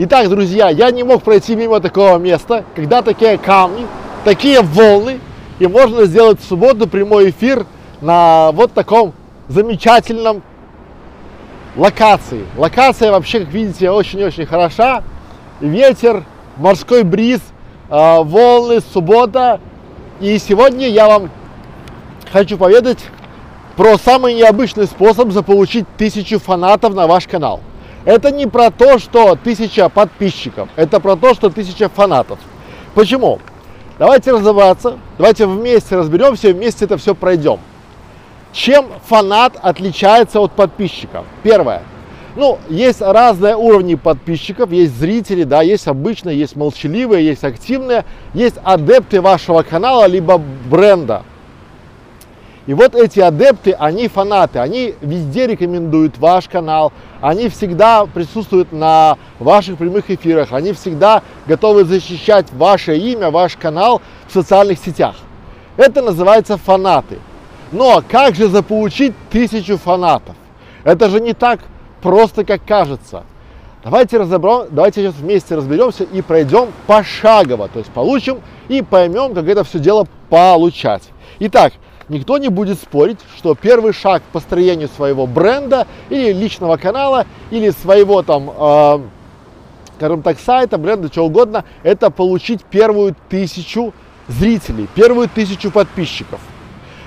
Итак, друзья, я не мог пройти мимо такого места, когда такие камни, такие волны, и можно сделать в субботу прямой эфир на вот таком замечательном локации. Локация вообще, как видите, очень-очень хороша. Ветер, морской бриз, э, волны, суббота. И сегодня я вам хочу поведать про самый необычный способ заполучить тысячу фанатов на ваш канал. Это не про то, что тысяча подписчиков, это про то, что тысяча фанатов. Почему? Давайте разобраться, давайте вместе разберемся, вместе это все пройдем. Чем фанат отличается от подписчиков? Первое. Ну, есть разные уровни подписчиков, есть зрители, да, есть обычные, есть молчаливые, есть активные, есть адепты вашего канала, либо бренда. И вот эти адепты, они фанаты, они везде рекомендуют ваш канал, они всегда присутствуют на ваших прямых эфирах, они всегда готовы защищать ваше имя, ваш канал в социальных сетях. Это называется фанаты. Но как же заполучить тысячу фанатов? Это же не так просто, как кажется. Давайте разобрем, давайте сейчас вместе разберемся и пройдем пошагово, то есть получим и поймем, как это все дело получать. Итак, никто не будет спорить, что первый шаг к построению своего бренда или личного канала, или своего там, э, скажем так, сайта, бренда, чего угодно, это получить первую тысячу зрителей, первую тысячу подписчиков.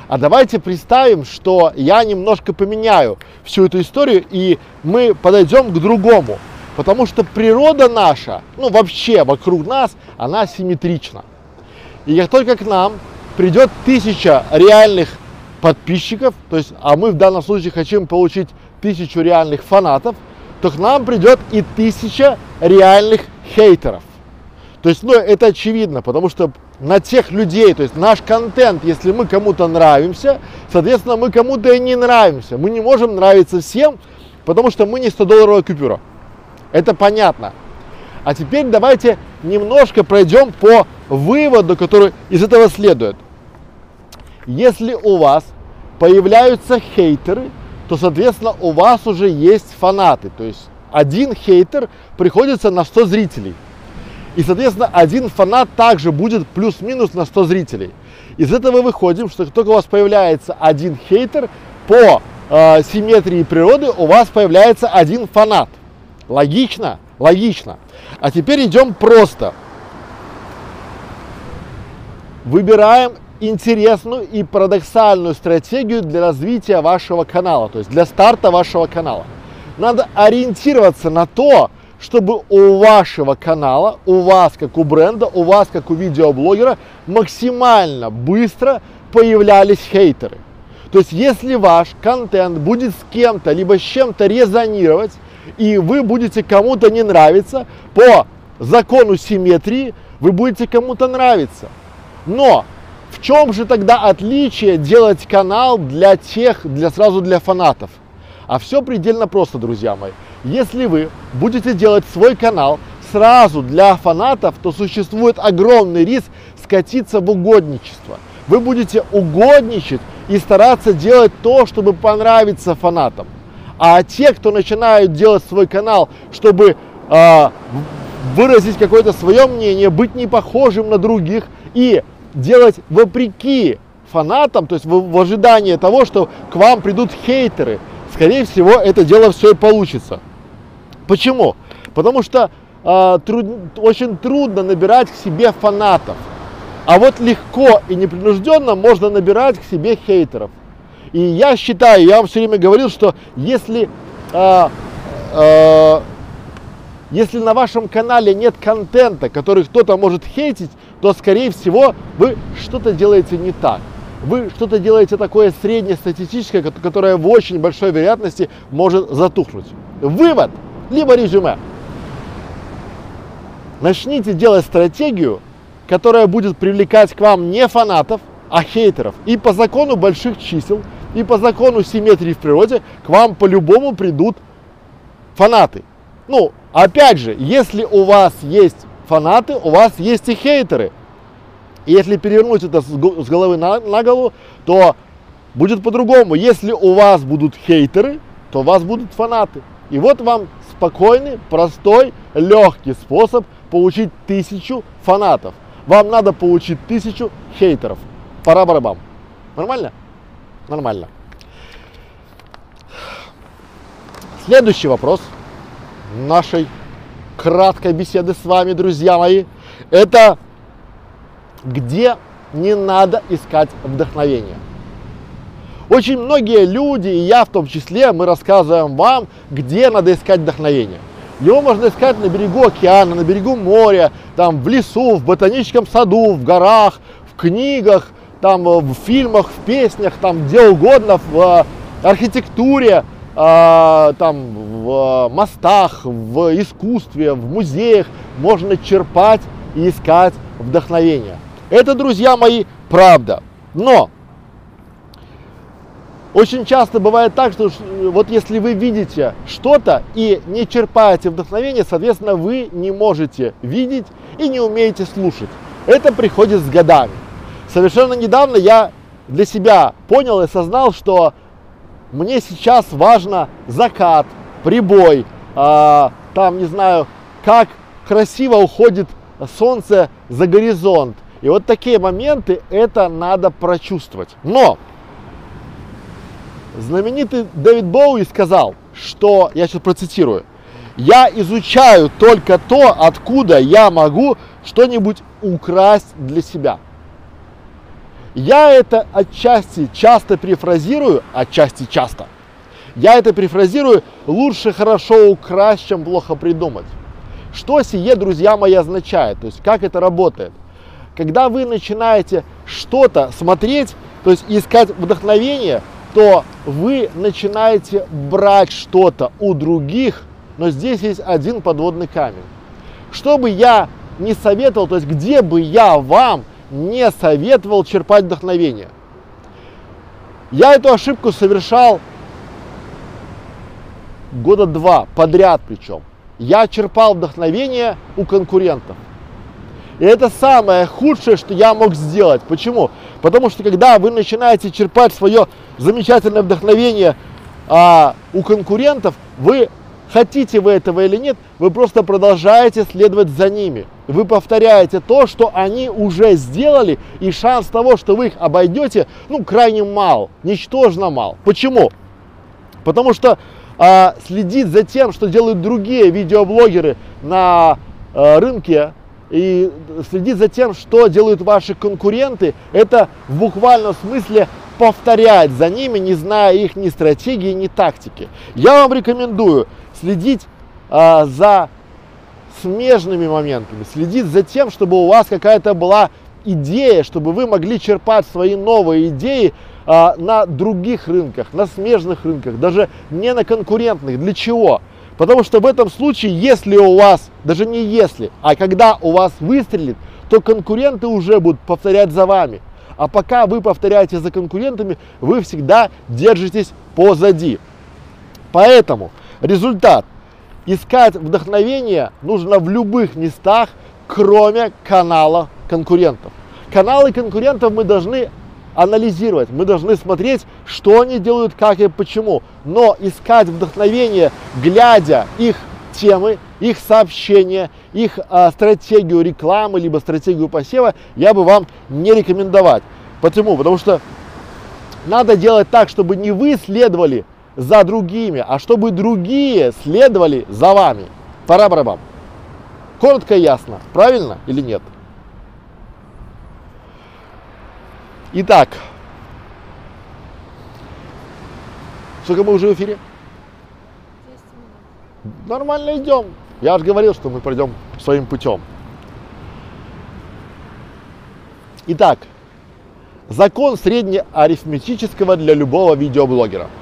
А давайте представим, что я немножко поменяю всю эту историю, и мы подойдем к другому. Потому что природа наша, ну вообще вокруг нас, она симметрична. И как только к нам придет тысяча реальных подписчиков, то есть, а мы в данном случае хотим получить тысячу реальных фанатов, то к нам придет и тысяча реальных хейтеров. То есть, ну, это очевидно, потому что на тех людей, то есть наш контент, если мы кому-то нравимся, соответственно, мы кому-то и не нравимся. Мы не можем нравиться всем, потому что мы не 100-долларовая купюра. Это понятно. А теперь давайте немножко пройдем по выводу, который из этого следует. Если у вас появляются хейтеры, то, соответственно, у вас уже есть фанаты. То есть один хейтер приходится на 100 зрителей. И, соответственно, один фанат также будет плюс-минус на 100 зрителей. Из этого выходим, что только у вас появляется один хейтер, по э, симметрии природы у вас появляется один фанат. Логично? Логично. А теперь идем просто. Выбираем интересную и парадоксальную стратегию для развития вашего канала, то есть для старта вашего канала. Надо ориентироваться на то, чтобы у вашего канала, у вас как у бренда, у вас как у видеоблогера максимально быстро появлялись хейтеры. То есть если ваш контент будет с кем-то, либо с чем-то резонировать, и вы будете кому-то не нравиться, по закону симметрии вы будете кому-то нравиться. Но в чем же тогда отличие делать канал для тех, для сразу для фанатов? А все предельно просто, друзья мои. Если вы будете делать свой канал сразу для фанатов, то существует огромный риск скатиться в угодничество. Вы будете угодничать и стараться делать то, чтобы понравиться фанатам. А те, кто начинают делать свой канал, чтобы э, выразить какое-то свое мнение, быть не похожим на других и делать вопреки фанатам, то есть в, в ожидании того, что к вам придут хейтеры, скорее всего, это дело все и получится. Почему? Потому что э, труд, очень трудно набирать к себе фанатов. А вот легко и непринужденно можно набирать к себе хейтеров. И я считаю, я вам все время говорил, что если, э, если на вашем канале нет контента, который кто-то может хейтить, то, скорее всего, вы что-то делаете не так. Вы что-то делаете такое среднестатистическое, которое в очень большой вероятности может затухнуть. Вывод – либо резюме. Начните делать стратегию, которая будет привлекать к вам не фанатов, а хейтеров. И по закону больших чисел, и по закону симметрии в природе к вам по-любому придут фанаты. Ну, опять же, если у вас есть фанаты, у вас есть и хейтеры. И если перевернуть это с головы на, на голову, то будет по-другому. Если у вас будут хейтеры, то у вас будут фанаты. И вот вам спокойный, простой, легкий способ получить тысячу фанатов. Вам надо получить тысячу хейтеров. Пора барабам. Нормально? Нормально. Следующий вопрос нашей краткой беседы с вами, друзья мои, это где не надо искать вдохновение. Очень многие люди, и я в том числе, мы рассказываем вам, где надо искать вдохновение. Его можно искать на берегу океана, на берегу моря, там в лесу, в ботаническом саду, в горах, в книгах, там в фильмах, в песнях, там где угодно, в архитектуре, э, там в мостах, в искусстве, в музеях можно черпать и искать вдохновение. Это, друзья мои, правда. Но очень часто бывает так, что вот если вы видите что-то и не черпаете вдохновение, соответственно, вы не можете видеть и не умеете слушать. Это приходит с годами. Совершенно недавно я для себя понял и осознал, что мне сейчас важно закат, прибой, а, там, не знаю, как красиво уходит солнце за горизонт. И вот такие моменты, это надо прочувствовать. Но знаменитый Дэвид Боуи сказал, что, я сейчас процитирую, я изучаю только то, откуда я могу что-нибудь украсть для себя. Я это отчасти часто перефразирую, отчасти часто. Я это перефразирую, лучше хорошо украсть, чем плохо придумать. Что сие, друзья мои, означает? То есть как это работает? Когда вы начинаете что-то смотреть, то есть искать вдохновение, то вы начинаете брать что-то у других, но здесь есть один подводный камень. Что бы я не советовал, то есть где бы я вам не советовал черпать вдохновение. Я эту ошибку совершал года два подряд причем. Я черпал вдохновение у конкурентов. И это самое худшее, что я мог сделать. Почему? Потому что когда вы начинаете черпать свое замечательное вдохновение а, у конкурентов, вы хотите вы этого или нет, вы просто продолжаете следовать за ними. Вы повторяете то, что они уже сделали, и шанс того, что вы их обойдете, ну, крайне мал, ничтожно мал. Почему? Потому что а, следить за тем, что делают другие видеоблогеры на а, рынке, и следить за тем, что делают ваши конкуренты, это в буквальном смысле повторять за ними, не зная их ни стратегии, ни тактики. Я вам рекомендую следить а, за смежными моментами, следить за тем, чтобы у вас какая-то была идея, чтобы вы могли черпать свои новые идеи а, на других рынках, на смежных рынках, даже не на конкурентных. Для чего? Потому что в этом случае, если у вас, даже не если, а когда у вас выстрелит, то конкуренты уже будут повторять за вами. А пока вы повторяете за конкурентами, вы всегда держитесь позади. Поэтому Результат. Искать вдохновение нужно в любых местах, кроме канала конкурентов. Каналы конкурентов мы должны анализировать, мы должны смотреть, что они делают, как и почему. Но искать вдохновение, глядя их темы, их сообщения, их а, стратегию рекламы, либо стратегию посева, я бы вам не рекомендовать. Почему? Потому что надо делать так, чтобы не вы следовали за другими, а чтобы другие следовали за вами. Пора барабам. Коротко и ясно, правильно или нет? Итак, сколько мы уже в эфире? Нормально идем. Я же говорил, что мы пройдем своим путем. Итак, закон среднеарифметического для любого видеоблогера –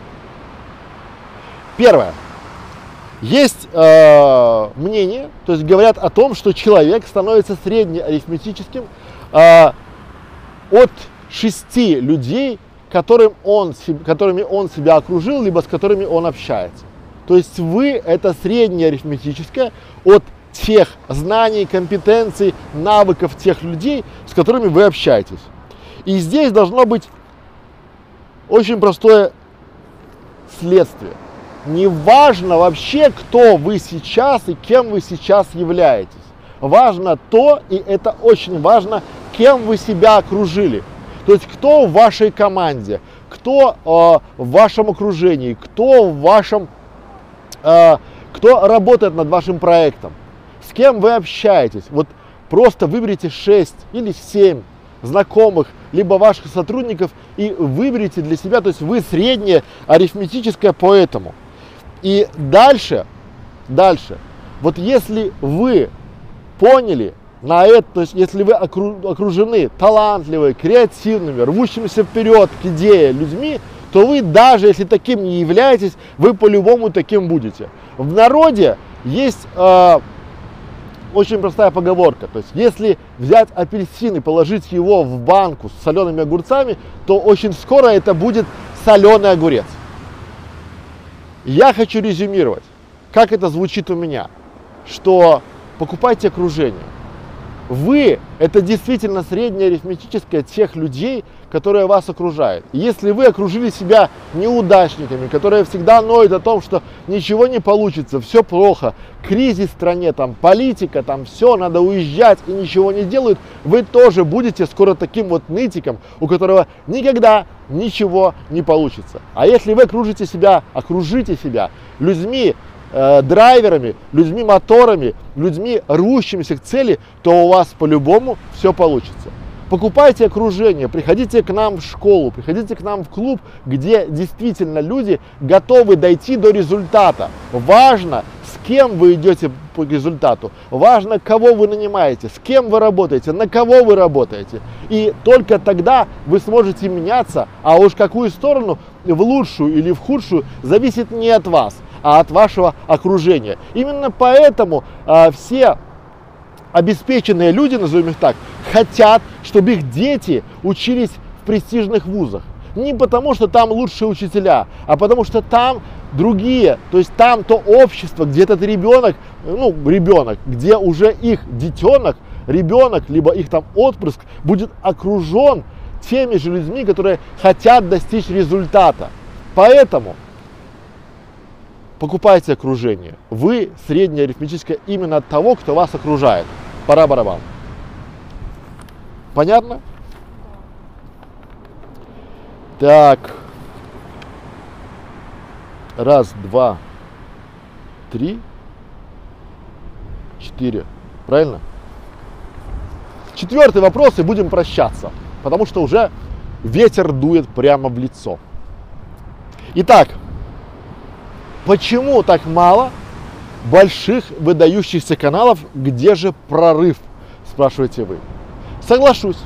Первое. Есть э, мнение, то есть говорят о том, что человек становится среднеарифметическим э, от шести людей, которым он, которыми он себя окружил, либо с которыми он общается. То есть вы это среднее арифметическое от тех знаний, компетенций, навыков тех людей, с которыми вы общаетесь. И здесь должно быть очень простое следствие – не важно вообще, кто вы сейчас и кем вы сейчас являетесь. Важно то, и это очень важно, кем вы себя окружили. То есть кто в вашей команде, кто э, в вашем окружении, кто в вашем, э, кто работает над вашим проектом, с кем вы общаетесь. Вот просто выберите 6 или 7 знакомых, либо ваших сотрудников и выберите для себя, то есть вы среднее арифметическое по этому. И дальше, дальше, вот если вы поняли на это, то есть если вы окружены талантливыми, креативными, рвущимися вперед к идее людьми, то вы даже если таким не являетесь, вы по-любому таким будете. В народе есть э, очень простая поговорка. То есть, если взять апельсин и положить его в банку с солеными огурцами, то очень скоро это будет соленый огурец. Я хочу резюмировать, как это звучит у меня, что покупайте окружение. Вы – это действительно среднее арифметическое тех людей, которые вас окружают. если вы окружили себя неудачниками, которые всегда ноют о том, что ничего не получится, все плохо, кризис в стране, там, политика, там, все, надо уезжать и ничего не делают, вы тоже будете скоро таким вот нытиком, у которого никогда ничего не получится. А если вы окружите себя, окружите себя людьми, э, драйверами, людьми моторами, людьми рвущимися к цели, то у вас по-любому все получится. Покупайте окружение, приходите к нам в школу, приходите к нам в клуб, где действительно люди готовы дойти до результата. Важно, с кем вы идете по результату, важно, кого вы нанимаете, с кем вы работаете, на кого вы работаете. И только тогда вы сможете меняться, а уж какую сторону, в лучшую или в худшую, зависит не от вас, а от вашего окружения. Именно поэтому а, все обеспеченные люди, назовем их так, хотят, чтобы их дети учились в престижных вузах. Не потому, что там лучшие учителя, а потому что там другие, то есть там то общество, где этот ребенок, ну, ребенок, где уже их детенок, ребенок, либо их там отпрыск будет окружен теми же людьми, которые хотят достичь результата. Поэтому покупайте окружение. Вы среднее арифметическое именно от того, кто вас окружает. Пора барабан. Понятно? Так. Раз, два, три, четыре. Правильно? Четвертый вопрос и будем прощаться, потому что уже ветер дует прямо в лицо. Итак, Почему так мало больших выдающихся каналов? Где же прорыв, спрашиваете вы? Соглашусь.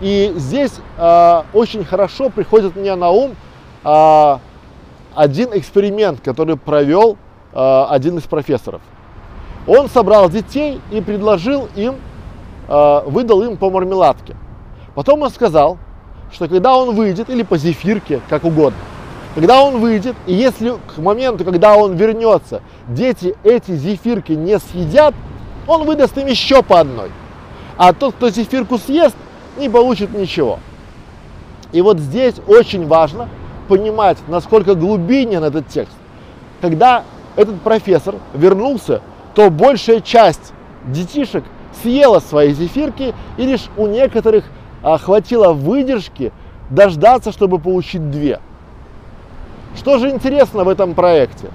И здесь э, очень хорошо приходит мне на ум э, один эксперимент, который провел э, один из профессоров. Он собрал детей и предложил им, э, выдал им по мармеладке. Потом он сказал, что когда он выйдет, или по зефирке, как угодно, когда он выйдет, и если к моменту, когда он вернется, дети эти зефирки не съедят, он выдаст им еще по одной. А тот, кто зефирку съест, не получит ничего. И вот здесь очень важно понимать, насколько глубинен этот текст. Когда этот профессор вернулся, то большая часть детишек съела свои зефирки, и лишь у некоторых а, хватило выдержки дождаться, чтобы получить две. Что же интересно в этом проекте?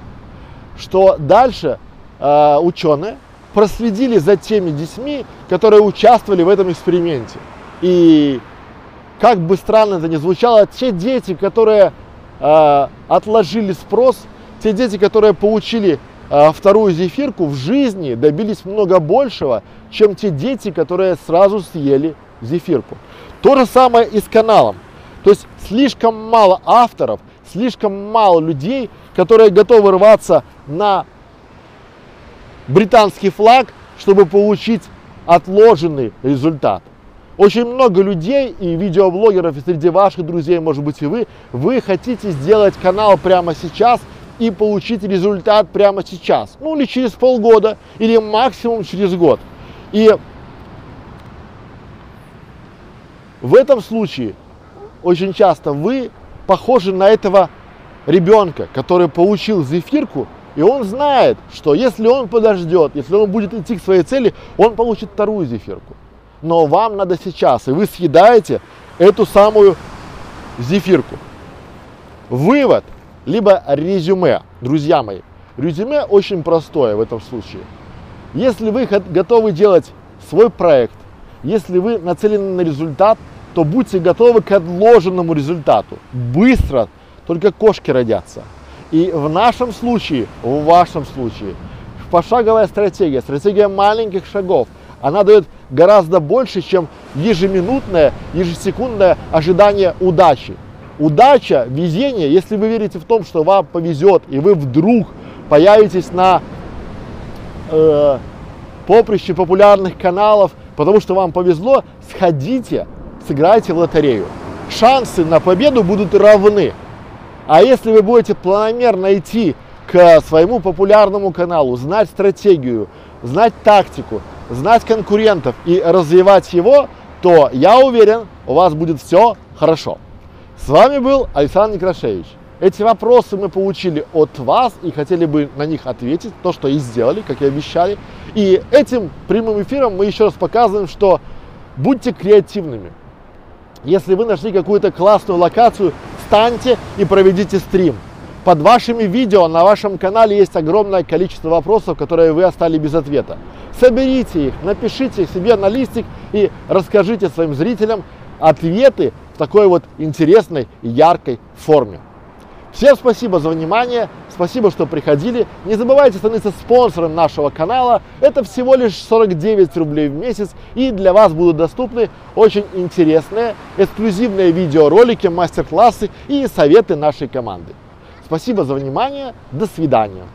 Что дальше э, ученые проследили за теми детьми, которые участвовали в этом эксперименте. И как бы странно это ни звучало, те дети, которые э, отложили спрос, те дети, которые получили э, вторую зефирку в жизни, добились много большего, чем те дети, которые сразу съели зефирку. То же самое и с каналом. То есть слишком мало авторов, слишком мало людей, которые готовы рваться на британский флаг, чтобы получить отложенный результат. Очень много людей и видеоблогеров, и среди ваших друзей, может быть и вы, вы хотите сделать канал прямо сейчас и получить результат прямо сейчас. Ну или через полгода, или максимум через год. И в этом случае очень часто вы похожи на этого ребенка, который получил зефирку, и он знает, что если он подождет, если он будет идти к своей цели, он получит вторую зефирку. Но вам надо сейчас, и вы съедаете эту самую зефирку. Вывод, либо резюме, друзья мои. Резюме очень простое в этом случае. Если вы готовы делать свой проект, если вы нацелены на результат, то будьте готовы к отложенному результату. Быстро, только кошки родятся. И в нашем случае, в вашем случае, пошаговая стратегия, стратегия маленьких шагов, она дает гораздо больше, чем ежеминутное, ежесекундное ожидание удачи. Удача, везение, если вы верите в том, что вам повезет, и вы вдруг появитесь на э, поприще популярных каналов, потому что вам повезло, сходите, сыграйте в лотерею. Шансы на победу будут равны. А если вы будете планомерно идти к своему популярному каналу, знать стратегию, знать тактику, знать конкурентов и развивать его, то я уверен, у вас будет все хорошо. С вами был Александр Некрашевич. Эти вопросы мы получили от вас и хотели бы на них ответить, то, что и сделали, как и обещали. И этим прямым эфиром мы еще раз показываем, что будьте креативными. Если вы нашли какую-то классную локацию, встаньте и проведите стрим. Под вашими видео на вашем канале есть огромное количество вопросов, которые вы остались без ответа. Соберите их, напишите себе на листик и расскажите своим зрителям ответы в такой вот интересной и яркой форме. Всем спасибо за внимание, спасибо, что приходили. Не забывайте становиться спонсором нашего канала. Это всего лишь 49 рублей в месяц. И для вас будут доступны очень интересные, эксклюзивные видеоролики, мастер-классы и советы нашей команды. Спасибо за внимание. До свидания.